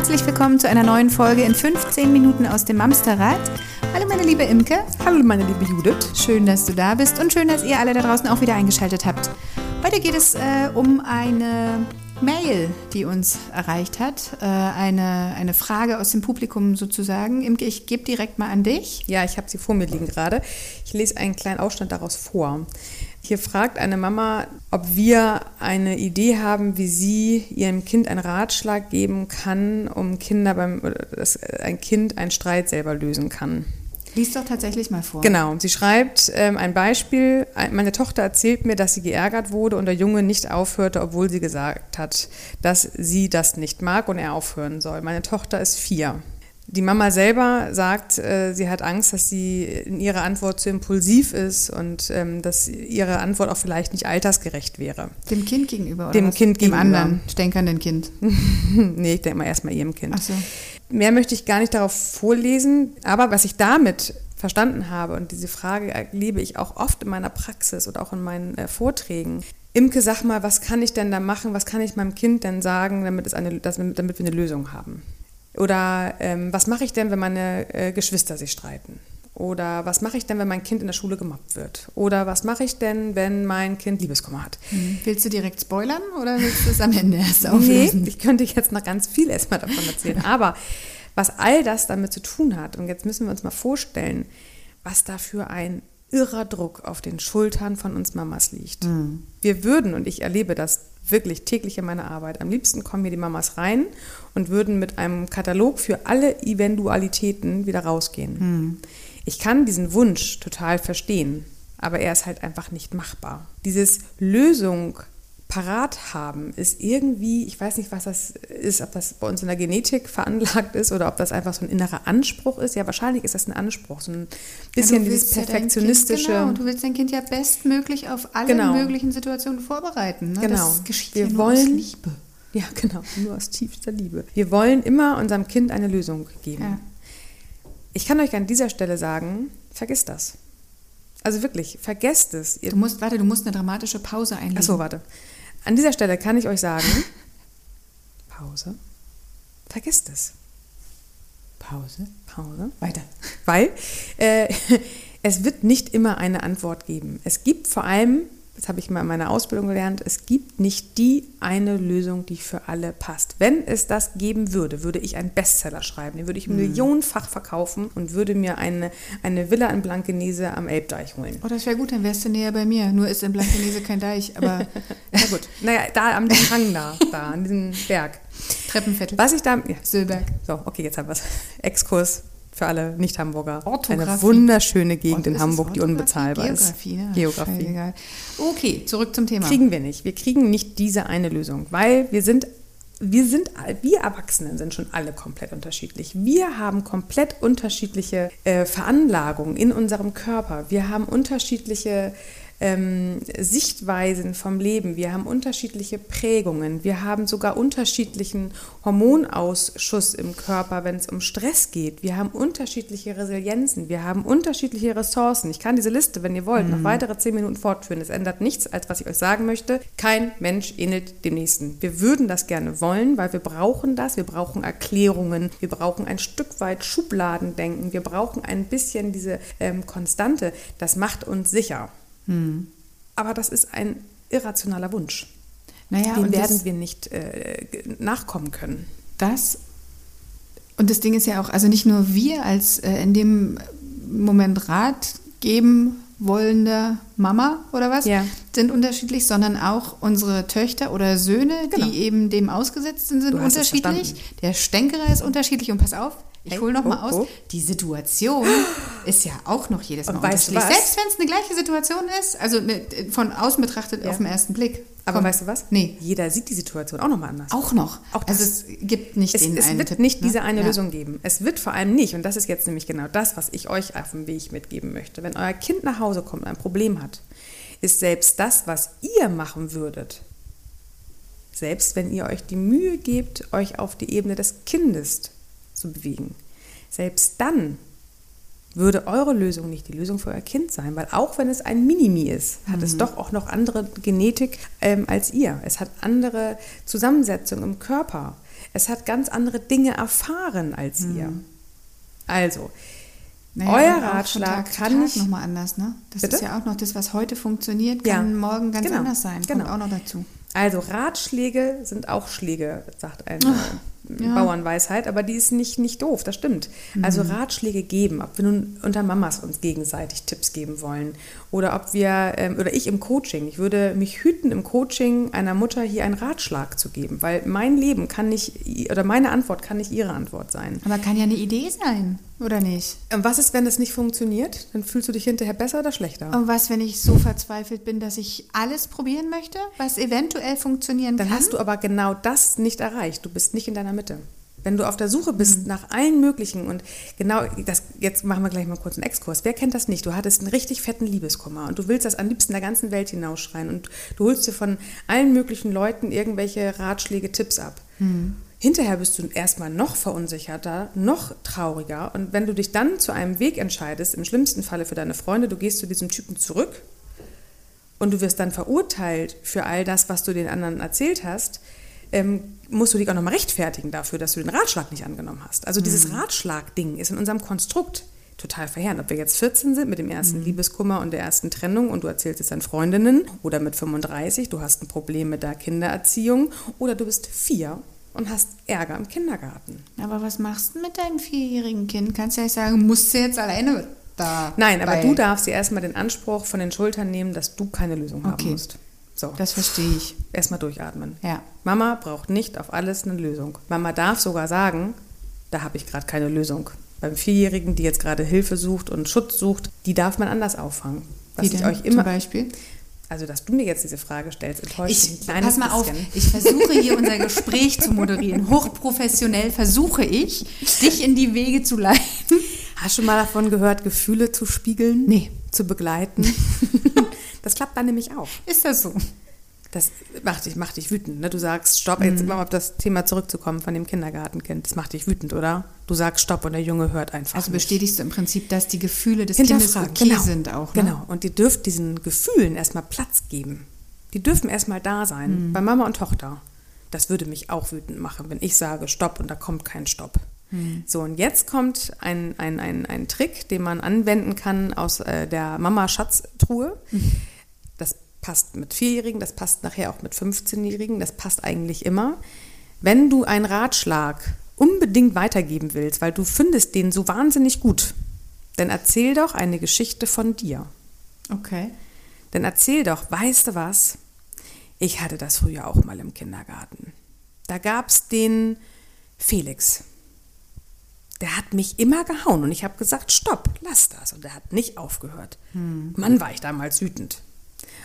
Herzlich willkommen zu einer neuen Folge in 15 Minuten aus dem Mamsterrad. Hallo meine liebe Imke. Hallo meine liebe Judith. Schön, dass du da bist und schön, dass ihr alle da draußen auch wieder eingeschaltet habt. Heute geht es äh, um eine Mail, die uns erreicht hat. Äh, eine, eine Frage aus dem Publikum sozusagen. Imke, ich gebe direkt mal an dich. Ja, ich habe sie vor mir liegen gerade. Ich lese einen kleinen Ausschnitt daraus vor. Hier fragt eine Mama, ob wir eine Idee haben, wie sie ihrem Kind einen Ratschlag geben kann, um Kinder beim, dass ein Kind einen Streit selber lösen kann. Lies doch tatsächlich mal vor. Genau. Sie schreibt ähm, ein Beispiel. Meine Tochter erzählt mir, dass sie geärgert wurde und der Junge nicht aufhörte, obwohl sie gesagt hat, dass sie das nicht mag und er aufhören soll. Meine Tochter ist vier. Die Mama selber sagt, äh, sie hat Angst, dass sie in ihrer Antwort zu impulsiv ist und ähm, dass ihre Antwort auch vielleicht nicht altersgerecht wäre. Dem Kind gegenüber oder Dem was? Kind Dem gegenüber. anderen stänkernden Kind. nee, ich denke mal erstmal ihrem Kind. Ach so. Mehr möchte ich gar nicht darauf vorlesen, aber was ich damit verstanden habe und diese Frage erlebe ich auch oft in meiner Praxis und auch in meinen äh, Vorträgen. Imke, sag mal, was kann ich denn da machen? Was kann ich meinem Kind denn sagen, damit, es eine, dass, damit wir eine Lösung haben? Oder ähm, was mache ich denn, wenn meine äh, Geschwister sich streiten? Oder was mache ich denn, wenn mein Kind in der Schule gemobbt wird? Oder was mache ich denn, wenn mein Kind Liebeskummer hat? Hm. Willst du direkt spoilern oder willst du es am Ende erst Nee, auflösen? ich könnte jetzt noch ganz viel erstmal davon erzählen. Aber was all das damit zu tun hat, und jetzt müssen wir uns mal vorstellen, was da für ein irrer Druck auf den Schultern von uns Mamas liegt. Wir würden, und ich erlebe das wirklich täglich in meiner Arbeit, am liebsten kommen hier die Mamas rein und würden mit einem Katalog für alle Eventualitäten wieder rausgehen. Ich kann diesen Wunsch total verstehen, aber er ist halt einfach nicht machbar. Dieses Lösung parat haben ist irgendwie, ich weiß nicht, was das ist, ob das bei uns in der Genetik veranlagt ist oder ob das einfach so ein innerer Anspruch ist. Ja, wahrscheinlich ist das ein Anspruch, so ein bisschen dieses ja dein perfektionistische. Kind, genau, und du willst dein Kind ja bestmöglich auf alle Genau. möglichen Situationen vorbereiten. Ne? Genau. Das geschieht Wir ja nur aus wollen- Liebe. Ja, genau, nur aus tiefster Liebe. Wir wollen immer unserem Kind eine Lösung geben. Ja. Ich kann euch an dieser Stelle sagen, vergisst das. Also wirklich, vergesst es. Ihr Du musst, warte, du musst eine dramatische Pause einlegen. Achso, warte. An dieser Stelle kann ich euch sagen, Pause, vergesst es. Pause. Pause. Weiter. Weil äh, es wird nicht immer eine Antwort geben. Es gibt vor allem, das habe ich mal in meiner Ausbildung gelernt, es gibt nicht die eine Lösung, die für alle passt. Wenn es das geben würde, würde ich einen Bestseller schreiben, den würde ich millionenfach verkaufen und würde mir eine, eine Villa in Blankenese am Elbdeich holen. Oh, das wäre gut, dann wärst du näher bei mir. Nur ist in Blankenese kein Deich, aber Na gut, naja, da am Hang da, da, an diesem Berg. Treppenviertel. Was ich da, ja, Söllberg. so, okay, jetzt haben wir es. Exkurs für alle Nicht-Hamburger. Eine wunderschöne Gegend Und in Hamburg, die unbezahlbar Geografie, ist. Geografie. Scheißegal. Okay, zurück zum Thema. Kriegen wir nicht. Wir kriegen nicht diese eine Lösung, weil wir sind, wir sind, wir Erwachsenen sind schon alle komplett unterschiedlich. Wir haben komplett unterschiedliche äh, Veranlagungen in unserem Körper. Wir haben unterschiedliche ähm, Sichtweisen vom Leben. Wir haben unterschiedliche Prägungen. Wir haben sogar unterschiedlichen Hormonausschuss im Körper, wenn es um Stress geht. Wir haben unterschiedliche Resilienzen. Wir haben unterschiedliche Ressourcen. Ich kann diese Liste, wenn ihr wollt, noch weitere zehn Minuten fortführen. Es ändert nichts, als was ich euch sagen möchte. Kein Mensch ähnelt dem Nächsten. Wir würden das gerne wollen, weil wir brauchen das. Wir brauchen Erklärungen. Wir brauchen ein Stück weit Schubladendenken. Wir brauchen ein bisschen diese ähm, Konstante. Das macht uns sicher. Aber das ist ein irrationaler Wunsch. Naja, Dem und werden wir nicht äh, nachkommen können. das und das Ding ist ja auch, also nicht nur wir als äh, in dem Moment Rat geben wollende Mama oder was Ja. sind unterschiedlich, sondern auch unsere Töchter oder Söhne, Genau. die eben dem ausgesetzt sind, sind unterschiedlich. Der Stänkerer ist unterschiedlich und pass auf, ich Hey, hole noch mal oh, aus. oh. Die Situation ist ja auch noch jedes Mal Und weißt du unterschiedlich. was? Selbst wenn es eine gleiche Situation ist, also ne, von außen betrachtet Ja. auf den ersten Blick. Aber Komm. weißt du was? Nee. Jeder sieht die Situation auch nochmal anders. Auch noch. Auch das. also es gibt nicht Es, den es einen wird Tipp, nicht ne? diese eine Ja. Lösung geben. Es wird vor allem nicht, und das ist jetzt nämlich genau das, was ich euch auf dem Weg mitgeben möchte. Wenn euer Kind nach Hause kommt und ein Problem hat, ist selbst das, was ihr machen würdet, selbst wenn ihr euch die Mühe gebt, euch auf die Ebene des Kindes zu bewegen, selbst dann würde eure Lösung nicht die Lösung für euer Kind sein, weil auch wenn es ein Minimi ist, hat es doch auch noch andere Genetik ähm, als ihr. Es hat andere Zusammensetzungen im Körper. Es hat ganz andere Dinge erfahren als ihr. Also, Naja, euer Ratschlag Tag kann Tag nicht nochmal anders, ne? Das Bitte? ist ja auch noch das, was heute funktioniert, Ja, kann morgen ganz genau, anders sein. genau. Kommt auch noch dazu. Also Ratschläge sind auch Schläge, sagt eine ja. Bauernweisheit, aber die ist nicht, nicht doof, das stimmt. Also Ratschläge geben, ob wir nun unter Mamas uns gegenseitig Tipps geben wollen oder ob wir, ähm, oder ich im Coaching, ich würde mich hüten, im Coaching einer Mutter hier einen Ratschlag zu geben, weil mein Leben kann nicht, oder meine Antwort kann nicht ihre Antwort sein. Aber kann ja eine Idee sein, oder nicht? Und was ist, wenn das nicht funktioniert? Dann fühlst du dich hinterher besser oder schlechter? Und was, wenn ich so verzweifelt bin, dass ich alles probieren möchte, was eventuell funktionieren Dann kann? hast du aber genau das nicht erreicht. Du bist nicht in deiner Mitte. Wenn du auf der Suche Mhm. bist nach allen möglichen und genau, das, jetzt machen wir gleich mal kurz einen Exkurs. Wer kennt das nicht? Du hattest einen richtig fetten Liebeskummer und du willst das am liebsten der ganzen Welt hinausschreien und du holst dir von allen möglichen Leuten irgendwelche Ratschläge, Tipps ab. Mhm. Hinterher bist du erstmal noch verunsicherter, noch trauriger und wenn du dich dann zu einem Weg entscheidest, im schlimmsten Falle für deine Freunde, du gehst zu diesem Typen zurück und du wirst dann verurteilt für all das, was du den anderen erzählt hast, ähm, musst du dich auch nochmal rechtfertigen dafür, dass du den Ratschlag nicht angenommen hast. Also dieses Ratschlag-Ding ist in unserem Konstrukt total verheerend. Ob wir jetzt 14 sind mit dem ersten Liebeskummer und der ersten Trennung und du erzählst es deinen Freundinnen oder mit 35, du hast ein Problem mit der Kindererziehung oder du bist vier und hast Ärger im Kindergarten. aber was machst du mit deinem vierjährigen Kind? Kannst ja nicht sagen, musst du jetzt alleine da. Nein, aber bei- du darfst dir erstmal den Anspruch von den Schultern nehmen, dass du keine Lösung haben Okay. musst. So, Das verstehe ich. erstmal durchatmen. Ja. Mama braucht nicht auf alles eine Lösung. Mama darf sogar sagen, da habe ich gerade keine Lösung. Beim Vierjährigen, die jetzt gerade Hilfe sucht und Schutz sucht, die darf man anders auffangen. Was Wie ich denn euch immer, zum Beispiel? Also dass du mir jetzt diese Frage stellst, enttäuscht mich Ich, ein kleines pass mal auf, bisschen. ich versuche hier unser Gespräch zu moderieren. Hochprofessionell versuche ich, dich in die Wege zu leiten. Hast du mal davon gehört, Gefühle zu spiegeln? Nee. Zu begleiten? das klappt dann nämlich auch. Ist das so? Das macht dich, macht dich wütend. Ne? Du sagst Stopp, Mhm. jetzt mal auf das Thema zurückzukommen von dem Kindergartenkind. Das macht dich wütend, oder? Du sagst Stopp und der Junge hört einfach Also nicht. bestätigst du im Prinzip, dass die Gefühle des Kindes okay genau. sind auch. Ne? Genau. Und ihr dürft diesen Gefühlen erstmal Platz geben. Die dürfen erstmal da sein. Mhm. Bei Mama und Tochter. Das würde mich auch wütend machen, wenn ich sage Stopp und da kommt kein Stopp. Mhm. So, und jetzt kommt ein, ein, ein, ein Trick, den man anwenden kann aus äh, der Mama-Schatztruhe. Mhm. Das passt mit Vierjährigen, das passt nachher auch mit 15-Jährigen, das passt eigentlich immer. Wenn du einen Ratschlag unbedingt weitergeben willst, weil du findest den so wahnsinnig gut, dann erzähl doch eine Geschichte von dir. Okay. Dann erzähl doch, weißt du was? Ich hatte das früher auch mal im Kindergarten. Da gab es den Felix. Der hat mich immer gehauen und ich habe gesagt, stopp, lass das. Und er hat nicht aufgehört. Mann, war ich damals wütend.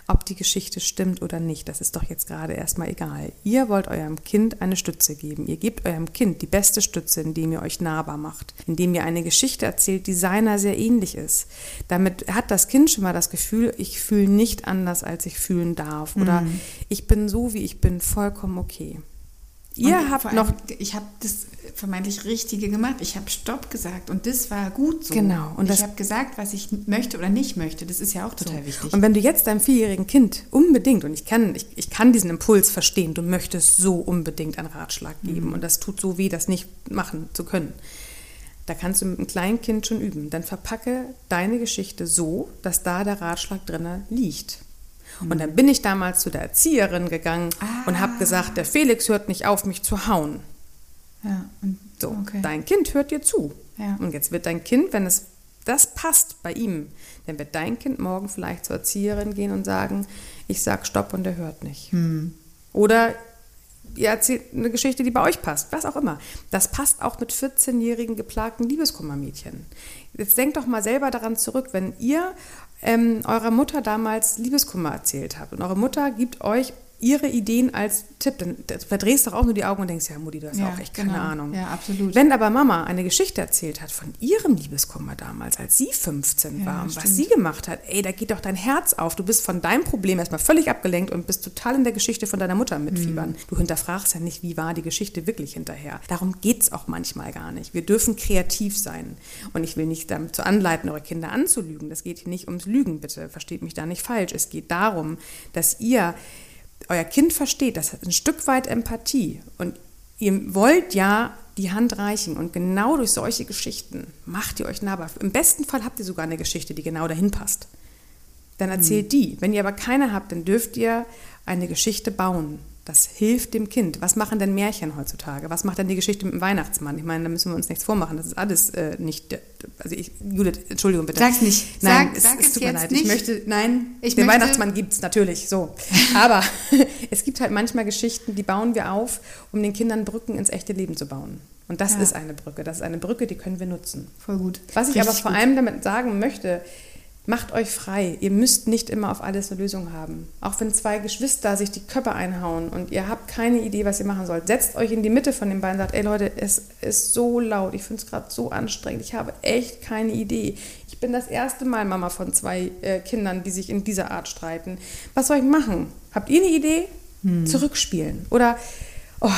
Ob die Geschichte stimmt oder nicht, das ist doch jetzt gerade erstmal egal. Ihr wollt eurem Kind eine Stütze geben. Ihr gebt eurem Kind die beste Stütze, indem ihr euch nahbar macht, indem ihr eine Geschichte erzählt, die seiner sehr ähnlich ist. Damit hat das Kind schon mal das Gefühl, ich fühle nicht anders, als ich fühlen darf. Oder ich bin so, wie ich bin, vollkommen okay. Ihr Und habt noch allem, ich habe das vermeintlich Richtige gemacht. Ich habe Stopp gesagt und das war gut so. Genau, und ich habe gesagt, was ich möchte oder nicht möchte. Das ist ja auch total wichtig. Und wenn du jetzt deinem vierjährigen Kind unbedingt, und ich kann, ich, ich kann diesen Impuls verstehen, du möchtest so unbedingt einen Ratschlag geben und das tut so weh, das nicht machen zu können. Da kannst du mit einem kleinen Kind schon üben. Dann verpacke deine Geschichte so, dass da der Ratschlag drinne liegt. Und dann bin ich damals zu der Erzieherin gegangen und habe gesagt, der Felix hört nicht auf, mich zu hauen. ja, und, So, okay. dein Kind hört dir zu. Ja. Und jetzt wird dein Kind, wenn es das passt bei ihm, dann wird dein Kind morgen vielleicht zur Erzieherin gehen und sagen, ich sag Stopp und er hört nicht. Hm. Oder ihr erzählt eine Geschichte, die bei euch passt, was auch immer. Das passt auch mit 14-jährigen geplagten Liebeskummermädchen. Jetzt denkt doch mal selber daran zurück, wenn ihr ähm, eurer Mutter damals Liebeskummer erzählt habt. Und eure Mutter gibt euch ihre Ideen als Tipp. Dann verdrehst du doch auch nur die Augen und denkst, ja, Mutti, du hast Ja, auch echt keine genau. Ahnung. Ja, absolut. Wenn aber Mama eine Geschichte erzählt hat von ihrem Liebeskummer damals, als sie 15 Ja, war und was sie gemacht hat, ey, da geht doch dein Herz auf. Du bist von deinem Problem erstmal völlig abgelenkt und bist total in der Geschichte von deiner Mutter mitfiebern. Mhm. Du hinterfragst ja nicht, wie war die Geschichte wirklich hinterher. Darum geht es auch manchmal gar nicht. Wir dürfen kreativ sein. Und ich will nicht dazu anleiten, eure Kinder anzulügen. Das geht hier nicht ums Lügen, bitte. Versteht mich da nicht falsch. Es geht darum, dass ihr euer Kind versteht, das hat ein Stück weit Empathie und ihr wollt ja die Hand reichen und genau durch solche Geschichten macht ihr euch nahbar. Im besten Fall habt ihr sogar eine Geschichte, die genau dahin passt. Dann erzählt die. Wenn ihr aber keine habt, dann dürft ihr eine Geschichte bauen. Das hilft dem Kind. Was machen denn Märchen heutzutage? Was macht denn die Geschichte mit dem Weihnachtsmann? Ich meine, da müssen wir uns nichts vormachen. Das ist alles äh, nicht. Also ich, Judith, Entschuldigung bitte. Sag's nicht. Nein, Sag- es, sag es es tut mir leid. nicht. Ich möchte, nein, Ich den möchte- Weihnachtsmann gibt es natürlich, so. Aber es gibt halt manchmal Geschichten, die bauen wir auf, um den Kindern Brücken ins echte Leben zu bauen. Und das Ja. ist eine Brücke. Das ist eine Brücke, die können wir nutzen. Voll gut. Was ich Richtig aber vor gut. allem damit sagen möchte, macht euch frei. Ihr müsst nicht immer auf alles eine Lösung haben. Auch wenn zwei Geschwister sich die Köpfe einhauen und ihr habt keine Idee, was ihr machen sollt, setzt euch in die Mitte von den beiden und sagt, ey Leute, es ist so laut, ich finde es gerade so anstrengend, ich habe echt keine Idee. Ich bin das erste Mal Mama von zwei äh, Kindern, die sich in dieser Art streiten. Was soll ich machen? Habt ihr eine Idee? Zurückspielen. Oder, oh,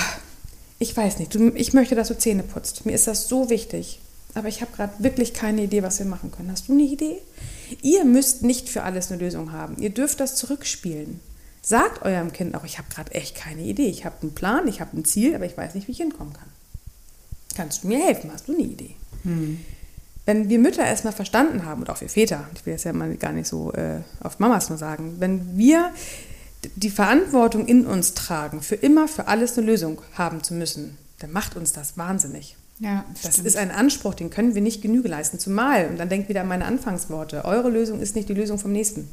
ich weiß nicht, ich möchte, dass du Zähne putzt. Mir ist das so wichtig. Aber ich habe gerade wirklich keine Idee, was wir machen können. Hast du eine Idee? Ihr müsst nicht für alles eine Lösung haben. Ihr dürft das zurückspielen. Sagt eurem Kind auch, ich habe gerade echt keine Idee. Ich habe einen Plan, ich habe ein Ziel, aber ich weiß nicht, wie ich hinkommen kann. Kannst du mir helfen? Hast du eine Idee? Wenn wir Mütter erstmal verstanden haben, und auch wir Väter, ich will das ja mal gar nicht so äh, auf Mamas nur sagen, wenn wir die Verantwortung in uns tragen, für immer für alles eine Lösung haben zu müssen, dann macht uns das wahnsinnig. Ja, Das stimmt. ist ein Anspruch, den können wir nicht Genüge leisten. Zumal, und dann denkt wieder an meine Anfangsworte, eure Lösung ist nicht die Lösung vom Nächsten.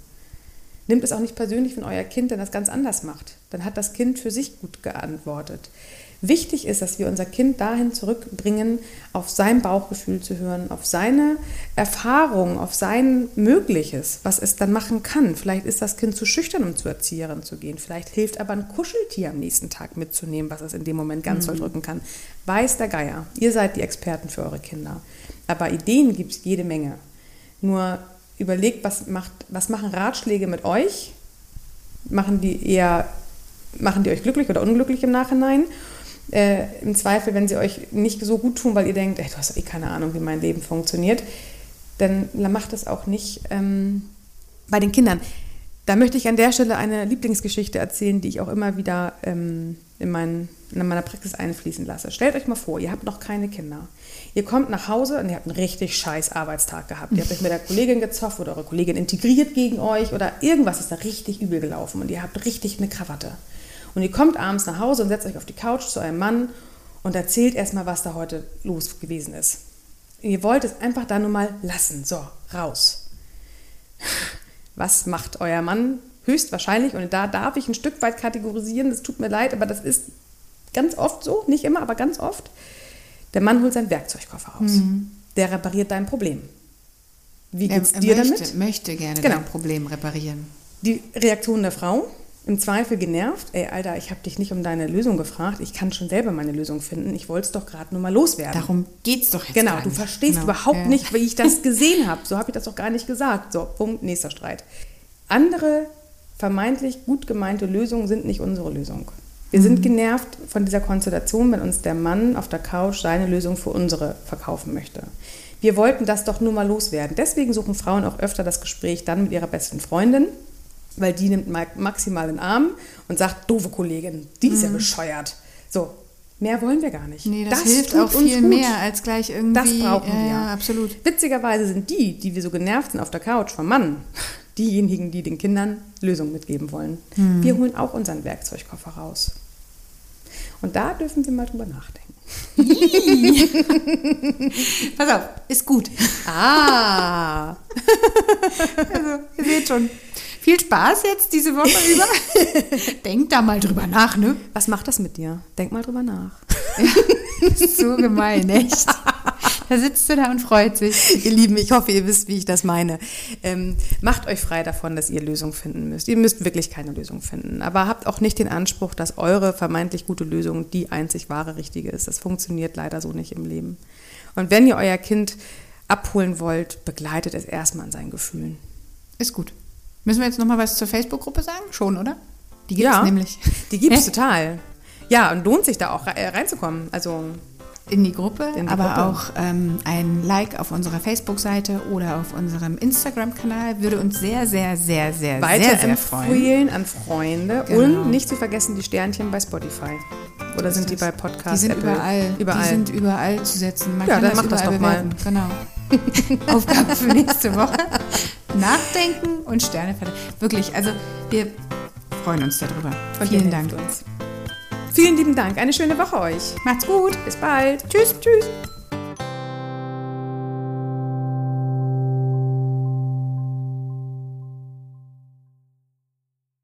Nimmt es auch nicht persönlich, wenn euer Kind dann das ganz anders macht. Dann hat das Kind für sich gut geantwortet. Wichtig ist, dass wir unser Kind dahin zurückbringen, auf sein Bauchgefühl zu hören, auf seine Erfahrung, auf sein Mögliches, was es dann machen kann. Vielleicht ist das Kind zu schüchtern, um zur Erzieherin zu gehen. Vielleicht hilft aber ein Kuscheltier am nächsten Tag mitzunehmen, was es in dem Moment ganz doll drücken kann. Weiß der Geier. Ihr seid die Experten für eure Kinder. Aber Ideen gibt es jede Menge. Nur überlegt, was, macht, was machen Ratschläge mit euch? Machen die eher, machen die euch glücklich oder unglücklich im Nachhinein? Äh, Im Zweifel, wenn sie euch nicht so gut tun, weil ihr denkt, ey, du hast eh keine Ahnung, wie mein Leben funktioniert, dann macht das auch nicht ähm, bei den Kindern. Da möchte ich an der Stelle eine Lieblingsgeschichte erzählen, die ich auch immer wieder ähm, in, mein, in meiner Praxis einfließen lasse. Stellt euch mal vor, ihr habt noch keine Kinder. Ihr kommt nach Hause und ihr habt einen richtig scheiß Arbeitstag gehabt. Ihr habt euch mit der Kollegin gezofft oder eure Kollegin integriert gegen euch oder irgendwas ist da richtig übel gelaufen und ihr habt richtig eine Krawatte. Und ihr kommt abends nach Hause und setzt euch auf die Couch zu eurem Mann und erzählt erstmal, was da heute los gewesen ist. Ihr wollt es einfach da nur mal lassen. So, raus. Was macht euer Mann? Höchstwahrscheinlich, und da darf ich ein Stück weit kategorisieren, das tut mir leid, aber das ist ganz oft so, nicht immer, aber ganz oft. Der Mann holt seinen Werkzeugkoffer raus. Der repariert dein Problem. Wie er, geht's er dir möchte, damit? möchte gerne Genau. dein Problem reparieren. Die Reaktion der Frau, im Zweifel genervt, ey Alter, ich habe dich nicht um deine Lösung gefragt, ich kann schon selber meine Lösung finden, ich wollte es doch gerade nur mal loswerden. Darum geht's doch jetzt Genau, du verstehst Genau. überhaupt Ja. nicht, wie ich das gesehen habe. So habe ich das doch gar nicht gesagt. So, Punkt, nächster Streit. Andere vermeintlich gut gemeinte Lösungen sind nicht unsere Lösung. Wir sind genervt von dieser Konstellation, wenn uns der Mann auf der Couch seine Lösung für unsere verkaufen möchte. Wir wollten das doch nur mal loswerden. Deswegen suchen Frauen auch öfter das Gespräch dann mit ihrer besten Freundin, weil die nimmt ma- maximal den Arm und sagt, doofe Kollegin, die ist ja bescheuert. So, mehr wollen wir gar nicht. Mhm. Nee, das, hilft tut auch uns viel gut. mehr als gleich irgendwie. Das brauchen ja, wir. Ja, absolut. Witzigerweise sind die, die wir so genervt sind auf der Couch vom Mann, diejenigen, die den Kindern Lösungen mitgeben wollen. Hm. Wir holen auch unseren Werkzeugkoffer raus. Und da dürfen wir mal drüber nachdenken. Pass auf, ist gut. Ah! Also, ihr seht schon. Viel Spaß jetzt diese Woche über. Denkt da mal drüber nach, ne? Was macht das mit dir? Denk mal drüber nach. Das ist so gemein, echt. Da sitzt du da und freut sich. ihr Lieben, ich hoffe, ihr wisst, wie ich das meine. Ähm, macht euch frei davon, dass ihr Lösungen finden müsst. Ihr müsst wirklich keine Lösung finden. Aber habt auch nicht den Anspruch, dass eure vermeintlich gute Lösung die einzig wahre richtige ist. Das funktioniert leider so nicht im Leben. Und wenn ihr euer Kind abholen wollt, begleitet es erstmal an seinen Gefühlen. Ist gut. Müssen wir jetzt nochmal was zur Facebook-Gruppe sagen? Schon, oder? Die gibt es Ja. nämlich. Die gibt es total. Ja, und lohnt sich da auch re- reinzukommen. Also In die Gruppe, In die aber Gruppe. auch ähm, ein Like auf unserer Facebook-Seite oder auf unserem Instagram-Kanal würde uns sehr, sehr, sehr, sehr, sehr, sehr freuen. weiterempfehlen an Freunde Genau. und nicht zu vergessen die Sternchen bei Spotify. Oder sind die bei Podcast? Die sind Apple? überall. Überall. Die sind überall zu setzen. Man Ja, kann dann das mach das doch mal. bewerten. Genau. Aufgabe für nächste Woche. Nachdenken und Sterne verteilen. Wirklich, also wir freuen uns darüber. Und Vielen Dank. Uns. Vielen lieben Dank. Eine schöne Woche euch. Macht's gut. Bis bald. Tschüss. Tschüss.